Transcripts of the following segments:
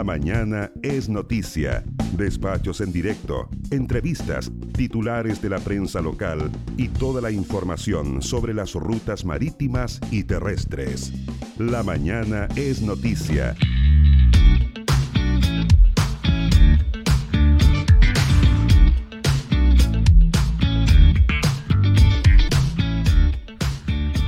La mañana es noticia. Despachos en directo, entrevistas, titulares de la prensa local y toda la información sobre las rutas marítimas y terrestres. La mañana es noticia.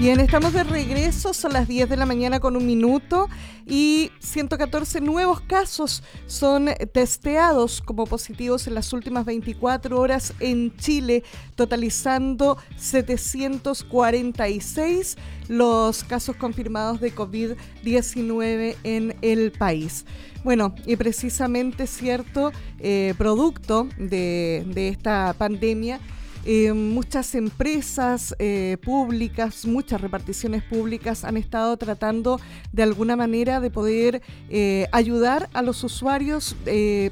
Bien, estamos de regreso, son las 10 de la mañana con un minuto y 114 nuevos casos son testeados como positivos en las últimas 24 horas en Chile, totalizando 746 los casos confirmados de COVID-19 en el país. Bueno, y precisamente cierto, eh, producto de, de esta pandemia, eh, muchas empresas eh, públicas, muchas reparticiones públicas han estado tratando de alguna manera de poder eh, ayudar a los usuarios,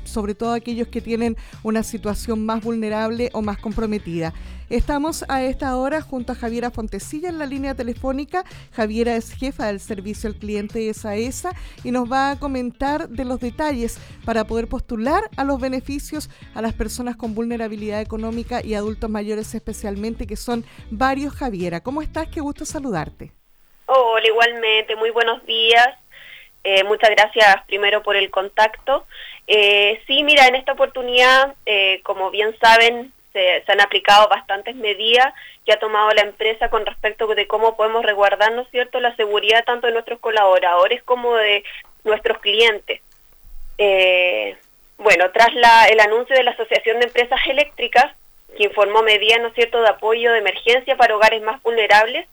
sobre todo aquellos que tienen una situación más vulnerable o más comprometida. Estamos a esta hora junto a Javiera Fontecilla en la línea telefónica. Javiera es jefa del servicio al cliente de ESA y nos va a comentar de los detalles para poder postular a los beneficios a las personas con vulnerabilidad económica y adultos mayores especialmente, que son varios. Javiera, ¿cómo estás? Qué gusto saludarte. Hola, igualmente, muy buenos días. Eh, muchas gracias primero por el contacto. Eh, sí, mira, en esta oportunidad, eh, como bien saben, se, han aplicado bastantes medidas que ha tomado la empresa con respecto de cómo podemos resguardar, cierto?, la seguridad tanto de nuestros colaboradores como de nuestros clientes. Eh, bueno, tras la, el anuncio de la Asociación de Empresas Eléctricas, que informó medidas, ¿no es cierto?, de apoyo de emergencia para hogares más vulnerables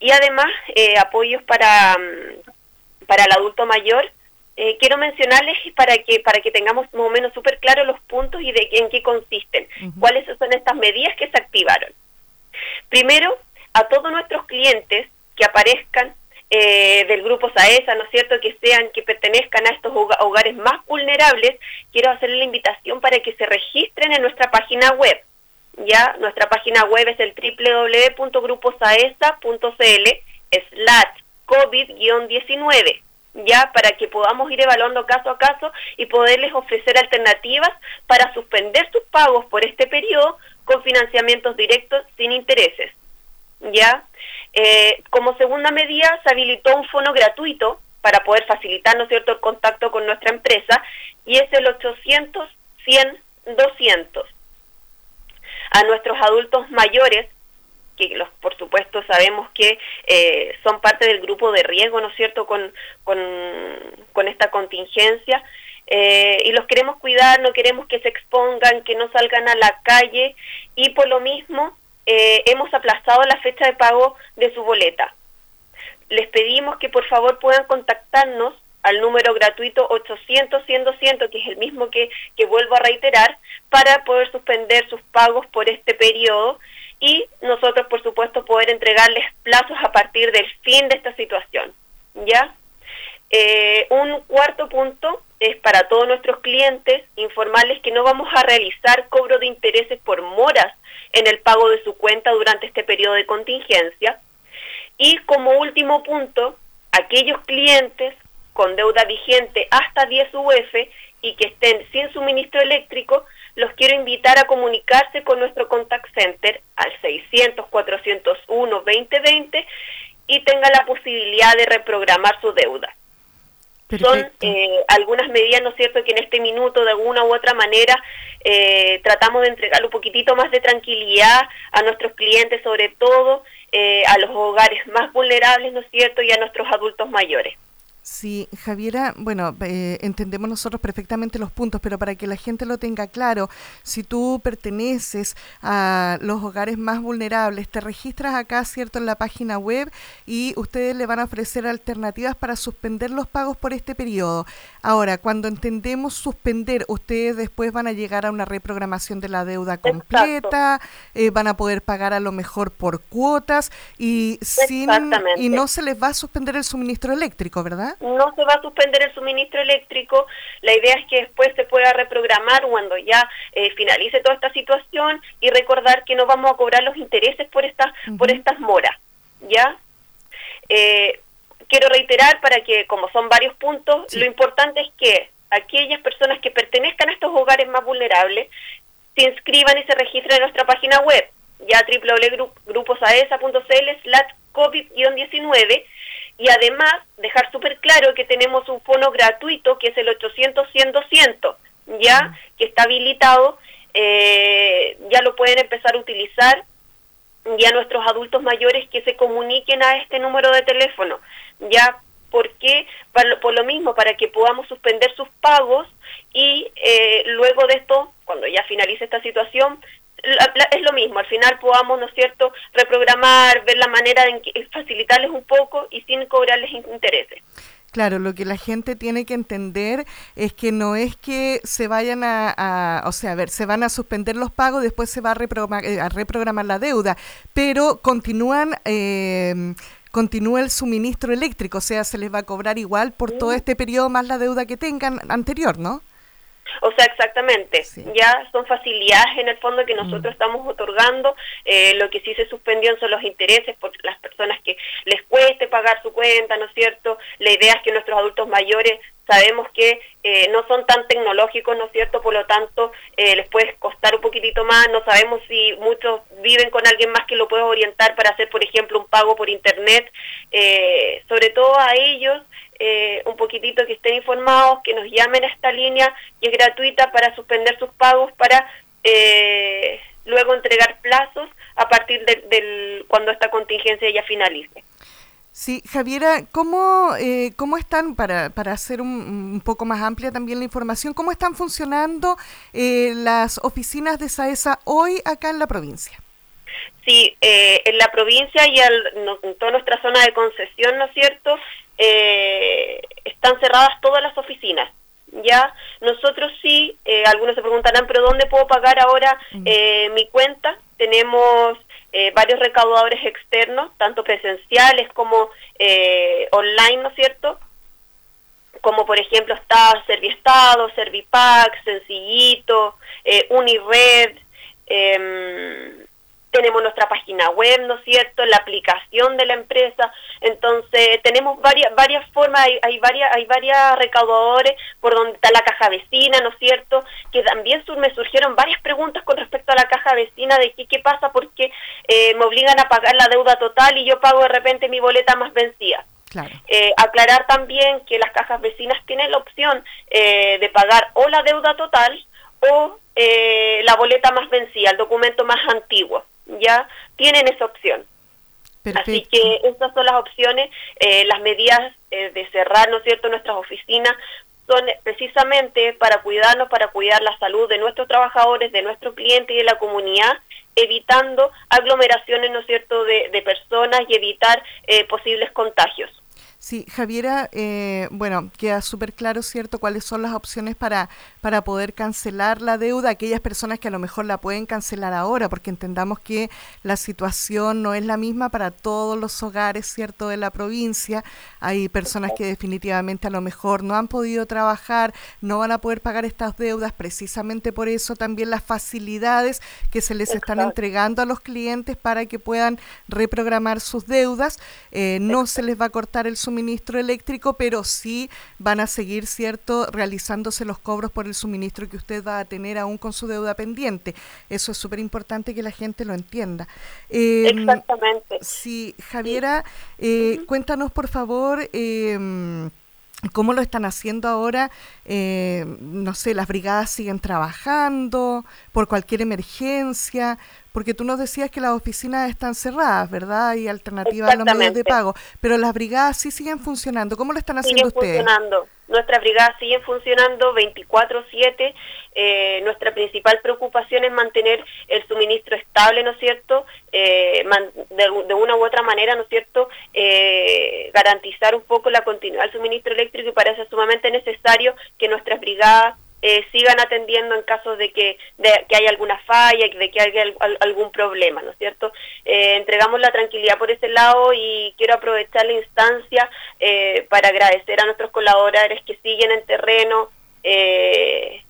y además eh, apoyos para, mm, para el adulto mayor, eh, quiero mencionarles para que para que tengamos más o menos súper claro los puntos y de en qué consisten, cuáles son estas medidas que se activaron. Primero, a todos nuestros clientes que aparezcan eh, del grupo SAESA, ¿no es cierto?, que sean, que pertenezcan a estos hogares más vulnerables, quiero hacerle la invitación para que se registren en nuestra página web. Ya, nuestra página web es el www.gruposaesa.cl slash COVID-19 ya para que podamos ir evaluando caso a caso y poderles ofrecer alternativas para suspender sus pagos por este periodo con financiamientos directos sin intereses. Ya, eh, como segunda medida se habilitó un fono gratuito para poder facilitar, ¿no cierto?, el contacto con nuestra empresa y es el 800 100 200. A nuestros adultos mayores que los, por supuesto sabemos que eh, son parte del grupo de riesgo, ¿no es cierto?, con, con, esta contingencia. Eh, y los queremos cuidar, no queremos que se expongan, que no salgan a la calle y por lo mismo eh, hemos aplazado la fecha de pago de su boleta. Les pedimos que por favor puedan contactarnos al número gratuito 800 100 200 que es el mismo que, que vuelvo a reiterar, para poder suspender sus pagos por este periodo y nosotros, por supuesto, poder entregarles plazos a partir del fin de esta situación. ¿Ya? Eh, un cuarto punto es para todos nuestros clientes informarles que no vamos a realizar cobro de intereses por moras en el pago de su cuenta durante este periodo de contingencia. Y como último punto, aquellos clientes con deuda vigente hasta 10 UF y que estén sin suministro eléctrico los quiero invitar a comunicarse con nuestro contact center al 600-401-2020 y tenga la posibilidad de reprogramar su deuda. Son eh, algunas medidas, ¿no es cierto?, que en este minuto de alguna u otra manera eh, tratamos de entregar un poquitito más de tranquilidad a nuestros clientes, sobre todo eh, a los hogares más vulnerables, ¿no es cierto?, y a nuestros adultos mayores. Sí, Javiera, bueno, eh, entendemos nosotros perfectamente los puntos, pero para que la gente lo tenga claro, si tú perteneces a los hogares más vulnerables, te registras acá, ¿cierto?, en la página web y ustedes le van a ofrecer alternativas para suspender los pagos por este periodo. Ahora, cuando entendemos suspender, ustedes después van a llegar a una reprogramación de la deuda completa, eh, van a poder pagar a lo mejor por cuotas y, sin, y no se les va a suspender el suministro eléctrico, ¿verdad? No se va a suspender el suministro eléctrico. La idea es que después se pueda reprogramar cuando ya eh, finalice toda esta situación y recordar que no vamos a cobrar los intereses por estas por estas moras, ¿ya? Eh, quiero reiterar para que, como son varios puntos, lo importante es que aquellas personas que pertenezcan a estos hogares más vulnerables se inscriban y se registren en nuestra página web, ya www.gruposaesa.cl slash COVID-19 y además dejar súper claro que tenemos un fono gratuito que es el 800-100-200, ya que está habilitado, eh, ya lo pueden empezar a utilizar ya nuestros adultos mayores que se comuniquen a este número de teléfono, ya porque por lo mismo, para que podamos suspender sus pagos y eh, luego de esto, cuando ya finalice esta situación, es lo mismo, al final podamos, ¿no es cierto?, reprogramar, ver la manera de facilitarles un poco y sin cobrarles intereses. Claro, lo que la gente tiene que entender es que no es que se vayan a, o sea, a ver, se van a suspender los pagos, después se va a reprogramar, eh, a reprogramar la deuda, pero continúan... Eh, continúa el suministro eléctrico, o sea, se les va a cobrar igual por todo este periodo más la deuda que tengan anterior, ¿no? O sea, exactamente, ya son facilidades en el fondo que nosotros mm. estamos otorgando, eh, lo que sí se suspendió son los intereses por las personas que les cueste pagar su cuenta, ¿no es cierto? La idea es que nuestros adultos mayores sabemos que eh, no son tan tecnológicos, ¿no es cierto? Por lo tanto, eh, les puede costar un poquitito más, no sabemos si muchos viven con alguien más que lo pueda orientar para hacer, por ejemplo, un pago por Internet, sobre todo a ellos eh, un poquitito que estén informados, que nos llamen a esta línea y es gratuita para suspender sus pagos para eh, luego entregar plazos a partir del cuando esta contingencia ya finalice. Sí, Javiera, ¿cómo, eh, cómo están, para, para hacer un, poco más amplia también la información, cómo están funcionando las oficinas de SAESA hoy acá en la provincia? Sí, en la provincia y en toda nuestra zona de concesión, ¿no es cierto? Eh, están cerradas todas las oficinas. Ya, nosotros sí, eh, algunos se preguntarán, pero ¿dónde puedo pagar ahora mm. eh, mi cuenta? Tenemos eh, varios recaudadores externos, tanto presenciales como online, ¿no es cierto? Como por ejemplo está Serviestado, Servipack, Sencillito, Unired, eh, tenemos nuestra página web, ¿no es cierto?, la aplicación de la empresa, entonces tenemos varias varias formas, hay, varias hay varias recaudadores por donde está la caja vecina, ¿no es cierto?, que también me surgieron varias preguntas con respecto a la caja vecina de qué, qué pasa porque eh, me obligan a pagar la deuda total y yo pago de repente mi boleta más vencida. Eh, aclarar también que las cajas vecinas tienen la opción eh, de pagar o la deuda total o la boleta más vencida, el documento más antiguo ya tienen esa opción. Así que estas son las opciones, eh, las medidas eh, de cerrar, ¿no es cierto?, nuestras oficinas son precisamente para cuidarnos, para cuidar la salud de nuestros trabajadores, de nuestros clientes y de la comunidad, evitando aglomeraciones, ¿no es cierto?, de, de personas y evitar eh, posibles contagios. Sí, Javiera, eh, bueno, queda súper claro, ¿cierto?, cuáles son las opciones para, para poder cancelar la deuda, aquellas personas que a lo mejor la pueden cancelar ahora, porque entendamos que la situación no es la misma para todos los hogares, ¿cierto?, de la provincia. Hay personas que definitivamente a lo mejor no han podido trabajar, no van a poder pagar estas deudas, precisamente por eso también las facilidades que se les están entregando a los clientes para que puedan reprogramar sus deudas. Eh, no se les va a cortar el suministro eléctrico, pero sí van a seguir, ¿cierto?, realizándose los cobros por el suministro que usted va a tener aún con su deuda pendiente. Eso es súper importante que la gente lo entienda. Em, Exactamente. Sí, Javiera, eh, cuéntanos por favor. Eh, ¿Cómo lo están haciendo ahora? Eh, no sé, las brigadas siguen trabajando por cualquier emergencia, porque tú nos decías que las oficinas están cerradas, ¿verdad? Y alternativas a los medios de pago, pero las brigadas sí siguen funcionando. ¿Cómo lo están haciendo ustedes? Funcionando. Nuestras brigadas siguen funcionando 24/7. Eh, nuestra principal preocupación es mantener el suministro estable, ¿no es cierto? Eh, de, una u otra manera, ¿no es cierto? Eh, garantizar un poco la continuidad del suministro eléctrico y es sumamente necesario que nuestras brigadas eh, sigan atendiendo en caso de que, de, que haya alguna falla, de que haya algún problema, ¿no es cierto? Eh, entregamos la tranquilidad por ese lado y quiero aprovechar la instancia eh, para agradecer a nuestros colaboradores que siguen en terreno, que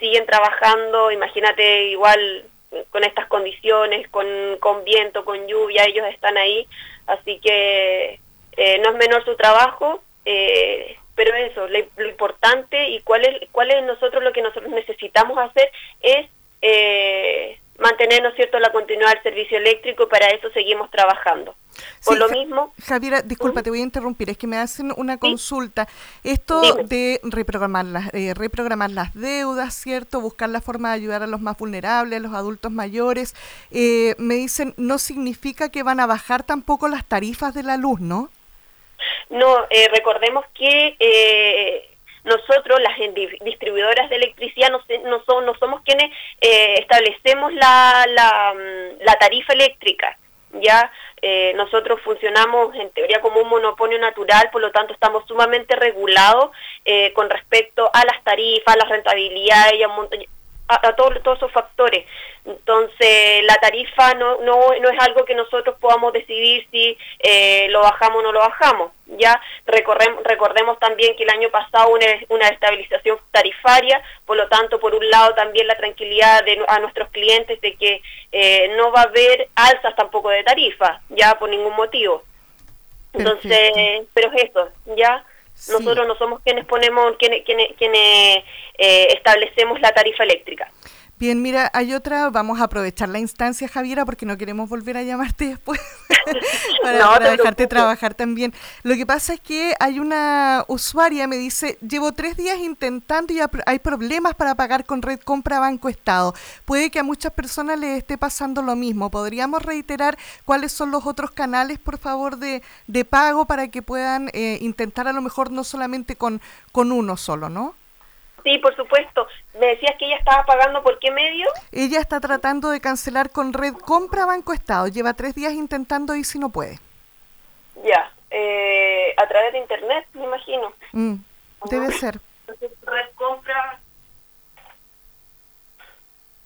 siguen trabajando, imagínate igual con estas condiciones, con, con viento, con lluvia, ellos están ahí, así que no es menor su trabajo, pero eso, lo, importante y cuál es, cuál es nosotros lo que nosotros necesitamos hacer es eh, mantener, ¿no es cierto?, la continuidad del servicio eléctrico y para eso seguimos trabajando. Por lo mismo... Javiera, disculpa, te voy a interrumpir, es que me hacen una consulta. Esto de reprogramar las, eh, reprogramar las deudas, ¿cierto? Buscar la forma de ayudar a los más vulnerables, a los adultos mayores, eh, me dicen, no significa que van a bajar tampoco las tarifas de la luz, ¿no? No, eh, recordemos que nosotros, las distribuidoras de electricidad, no, no, no somos quienes eh, establecemos la, mm, la, tarifa eléctrica. Ya eh, nosotros funcionamos en teoría como un monopolio natural, por lo tanto estamos sumamente regulados eh, con respecto a las tarifas, a la rentabilidad y a un montón, a, todos, todos esos factores. Entonces, la tarifa no, no, no es algo que nosotros podamos decidir si eh, lo bajamos o no lo bajamos. Ya recordemos, recordemos también que el año pasado una, una estabilización tarifaria, por lo tanto, por un lado también la tranquilidad de, a nuestros clientes de que eh, no va a haber alzas tampoco de tarifa, ya por ningún motivo. Entonces, pero es eso, ya. Nosotros no somos quienes ponemos, quienes, quienes, quienes eh, establecemos la tarifa eléctrica. Bien, mira, hay otra, vamos a aprovechar la instancia, Javiera, porque no queremos volver a llamarte después para, dejarte trabajar también. Lo que pasa es que hay una usuaria, me dice, llevo tres días intentando y hay problemas para pagar con Red Compra Banco Estado. Puede que a muchas personas les esté pasando lo mismo. ¿Podríamos reiterar cuáles son los otros canales, por favor, de, de pago para que puedan eh, intentar a lo mejor no solamente con, con uno solo, ¿no? Sí, por supuesto. Me decías que ella estaba pagando por qué medio? Ella está tratando de cancelar con Red Compra Banco Estado. Lleva tres días intentando y si no puede. Ya, eh, a través de internet, me imagino. Mm, debe ser. Red Compra.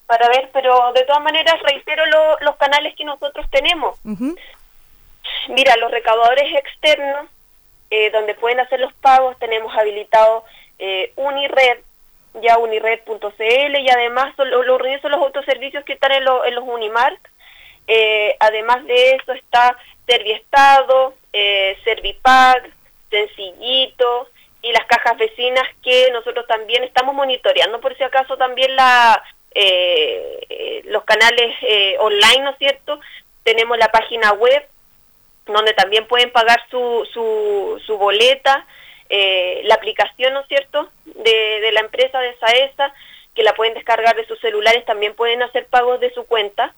Para ver, pero de todas maneras reitero los canales que nosotros tenemos. Mira, los recaudadores externos, eh, donde pueden hacer los pagos, tenemos habilitado eh, Unired, ya unired.cl y además son los otros servicios que están en, en los Unimark. Eh, además de eso está Serviestado, eh, Servipag, Sencillito y las cajas vecinas que nosotros también estamos monitoreando por si acaso también la eh, los canales eh, online, ¿no es cierto? Tenemos la página web donde también pueden pagar su, su, su boleta eh, la aplicación, ¿no es cierto?, de, la empresa de SAESA, que la pueden descargar de sus celulares, también pueden hacer pagos de su cuenta.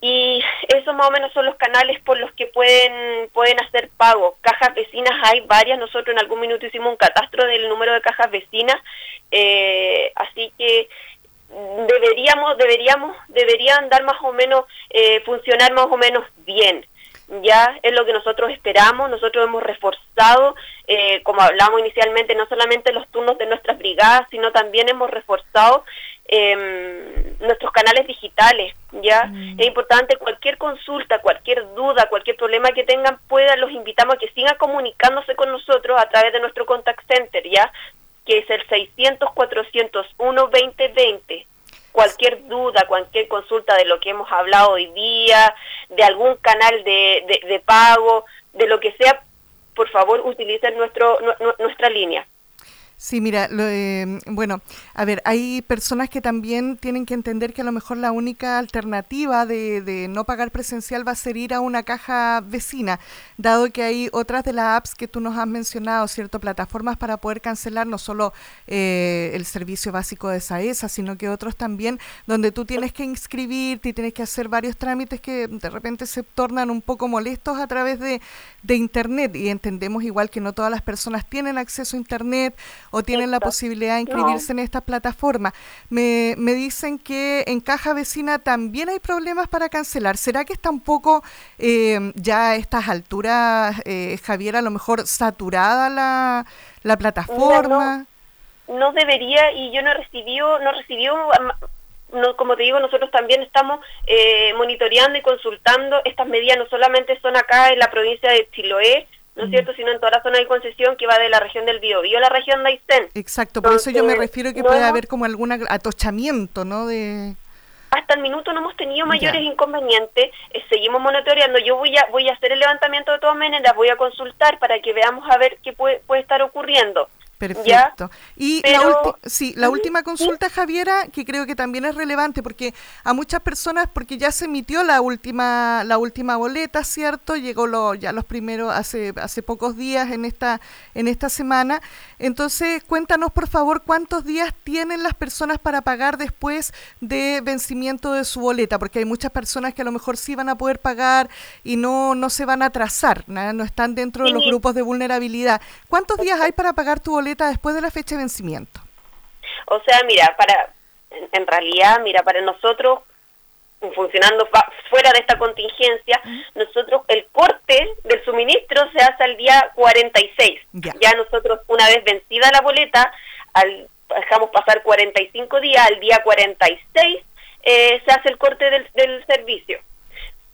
Y esos más o menos son los canales por los que pueden, pueden hacer pagos. Cajas vecinas hay varias, nosotros en algún minuto hicimos un catastro del número de cajas vecinas, eh, así que deberíamos, deberíamos, deberían dar más o menos, eh, funcionar más o menos bien ya es lo que nosotros esperamos, nosotros hemos reforzado, eh, como hablamos inicialmente, no solamente los turnos de nuestras brigadas, sino también hemos reforzado eh, nuestros canales digitales, ya mm. es importante cualquier consulta, cualquier duda, cualquier problema que tengan, puedan, los invitamos a que sigan comunicándose con nosotros a través de nuestro contact center, ya que es el 600 401 2020 cualquier duda, cualquier consulta de lo que hemos hablado hoy día, de algún canal de, de, pago, de lo que sea, por favor utilicen nuestro, nuestra línea. Sí, mira, eh, bueno, a ver, hay personas que también tienen que entender que a lo mejor la única alternativa de, no pagar presencial va a ser ir a una caja vecina, dado que hay otras de las apps que tú nos has mencionado, ¿cierto? Plataformas para poder cancelar no solo eh, el servicio básico de SAESA, sino que otros también, donde tú tienes que inscribirte y tienes que hacer varios trámites que de repente se tornan un poco molestos a través de Internet. Y entendemos igual que no todas las personas tienen acceso a Internet o tienen la posibilidad de inscribirse en esta plataforma. Me, me dicen que en Caja Vecina también hay problemas para cancelar. ¿Será que está un poco eh, ya a estas alturas, eh, Javier, a lo mejor saturada la, la plataforma? No, debería y yo no recibió, no recibió no, como te digo, nosotros también estamos eh, monitoreando y consultando. Estas medidas no solamente son acá en la provincia de Chiloé, ¿no es cierto?, sino en toda la zona de concesión que va de la región del Biobío a la región de Aysén. Exacto, por eso yo me refiero que puede haber como algún atochamiento, ¿no?, de... Hasta el minuto no hemos tenido mayores inconvenientes, eh, seguimos monitoreando. Yo voy a voy a hacer el levantamiento de todas maneras, voy a consultar para que veamos a ver qué puede, puede estar ocurriendo. Perfecto. Y la, sí, la última consulta, Javiera, que creo que también es relevante, porque a muchas personas, porque ya se emitió la última, la última boleta, ¿cierto? Llegó lo, ya los primeros hace, hace pocos días en esta, en esta semana. Entonces, cuéntanos, por favor, cuántos días tienen las personas para pagar después de vencimiento de su boleta, porque hay muchas personas que a lo mejor sí van a poder pagar y no, no se van a atrasar, no están dentro de los grupos de vulnerabilidad. ¿Cuántos días hay para pagar tu boleta? Después de la fecha de vencimiento? O sea, mira, para en, realidad, mira, para nosotros funcionando fuera de esta contingencia, nosotros el corte del suministro se hace al día 46. Ya, ya nosotros una vez vencida la boleta, al, dejamos pasar 45 días, al día 46 eh, se hace el corte del, del servicio.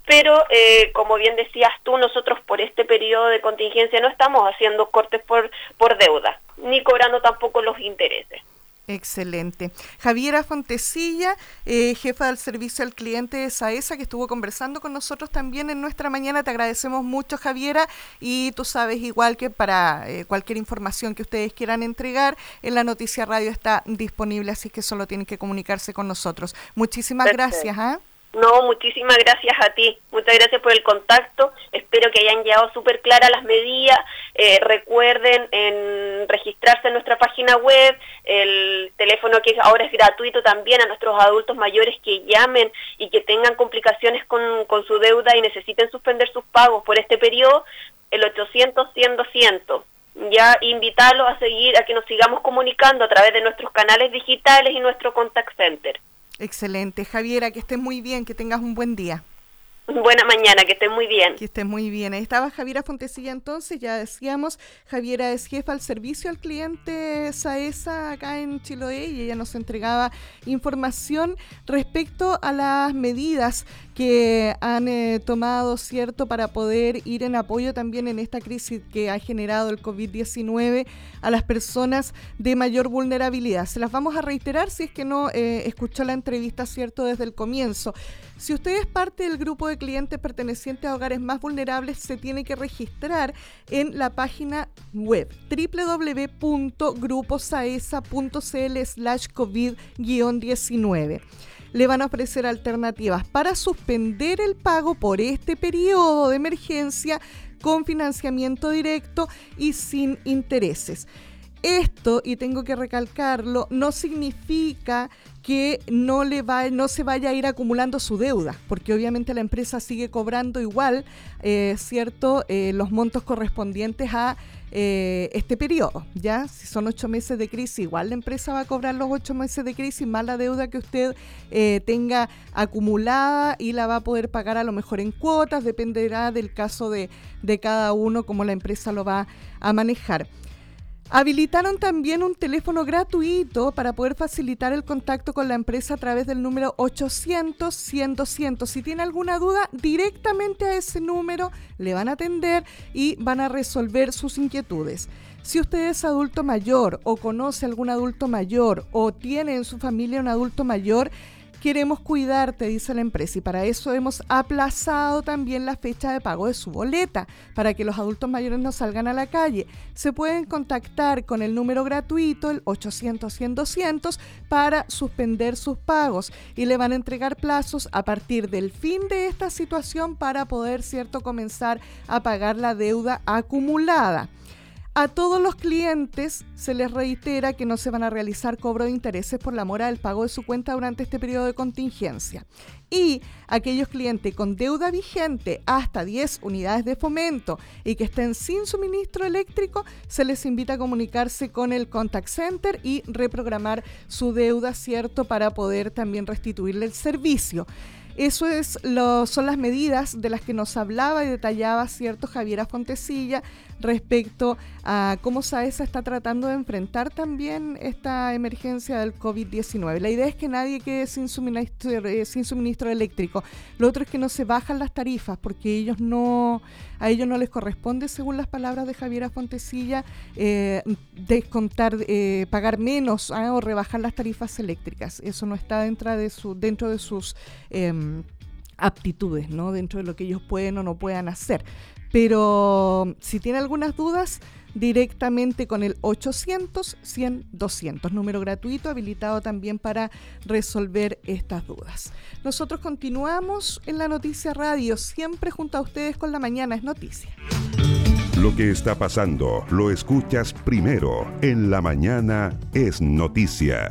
Pero, eh, como bien decías tú, nosotros por este periodo de contingencia no estamos haciendo cortes por, por deuda ni cobrando tampoco los intereses. Excelente. Javiera Fontecilla, eh, jefa del servicio al cliente de SAESA, que estuvo conversando con nosotros también en nuestra mañana. Te agradecemos mucho, Javiera. Y tú sabes, igual que para eh, cualquier información que ustedes quieran entregar, en la Noticia Radio está disponible, así que solo tienen que comunicarse con nosotros. Muchísimas gracias. ¿ah? No, muchísimas gracias a ti. Muchas gracias por el contacto. Espero que hayan llegado súper claras las medidas. Eh, recuerden en registrarse en nuestra página web, el teléfono que ahora es gratuito también a nuestros adultos mayores que llamen y que tengan complicaciones con, con su deuda y necesiten suspender sus pagos por este periodo, el 800-100-200 ya invitarlos a seguir, a que nos sigamos comunicando a través de nuestros canales digitales y nuestro contact center. Excelente. Javiera, que estés muy bien, que tengas un buen día. Buena mañana, que estés muy bien. Que estés muy bien. Ahí estaba Javiera Fontecilla entonces, ya decíamos, Javiera es jefa al servicio al cliente SAESA acá en Chiloé y ella nos entregaba información respecto a las medidas que han eh, tomado, ¿cierto?, para poder ir en apoyo también en esta crisis que ha generado el COVID-19 a las personas de mayor vulnerabilidad. Se las vamos a reiterar si es que no eh, escuchó la entrevista, ¿cierto?, desde el comienzo. Si usted es parte del grupo de clientes pertenecientes a hogares más vulnerables, se tiene que registrar en la página web www.gruposaesa.cl slash COVID-19 le van a ofrecer alternativas para suspender el pago por este periodo de emergencia con financiamiento directo y sin intereses. Esto, y tengo que recalcarlo, no significa que no, le va, no se vaya a ir acumulando su deuda, porque obviamente la empresa sigue cobrando igual, eh, ¿cierto?, eh, los montos correspondientes a eh, este periodo, ¿ya? Si son ocho meses de crisis, igual la empresa va a cobrar los ocho meses de crisis más la deuda que usted eh, tenga acumulada y la va a poder pagar a lo mejor en cuotas, dependerá del caso de, de cada uno, cómo la empresa lo va a manejar. Habilitaron también un teléfono gratuito para poder facilitar el contacto con la empresa a través del número 800-100-200. Si tiene alguna duda, directamente a ese número le van a atender y van a resolver sus inquietudes. Si usted es adulto mayor o conoce algún adulto mayor o tiene en su familia un adulto mayor, Queremos cuidarte, dice la empresa, y para eso hemos aplazado también la fecha de pago de su boleta, para que los adultos mayores no salgan a la calle. Se pueden contactar con el número gratuito, el 800-100-200, para suspender sus pagos y le van a entregar plazos a partir del fin de esta situación para poder, cierto, comenzar a pagar la deuda acumulada. A todos los clientes se les reitera que no se van a realizar cobro de intereses por la mora del pago de su cuenta durante este periodo de contingencia. Y aquellos clientes con deuda vigente hasta 10 unidades de fomento y que estén sin suministro eléctrico, se les invita a comunicarse con el contact center y reprogramar su deuda, ¿cierto? Para poder también restituirle el servicio. Eso es lo, son las medidas de las que nos hablaba y detallaba cierto Javiera Fontecilla respecto a cómo SAESA está tratando de enfrentar también esta emergencia del COVID-19. La idea es que nadie quede sin suministro, eh, sin suministro eléctrico. Lo otro es que no se bajan las tarifas porque ellos no, a ellos no les corresponde, según las palabras de Javiera Fontecilla, eh, descontar, eh, pagar menos ah, o rebajar las tarifas eléctricas. Eso no está dentro de, su, dentro de sus... Em, aptitudes, ¿no? Dentro de lo que ellos pueden o no puedan hacer. Pero si tiene algunas dudas, directamente con el 800 100 200, número gratuito habilitado también para resolver estas dudas. Nosotros continuamos en la Noticia Radio, siempre junto a ustedes con la mañana es noticia. Lo que está pasando lo escuchas primero en la mañana es noticia.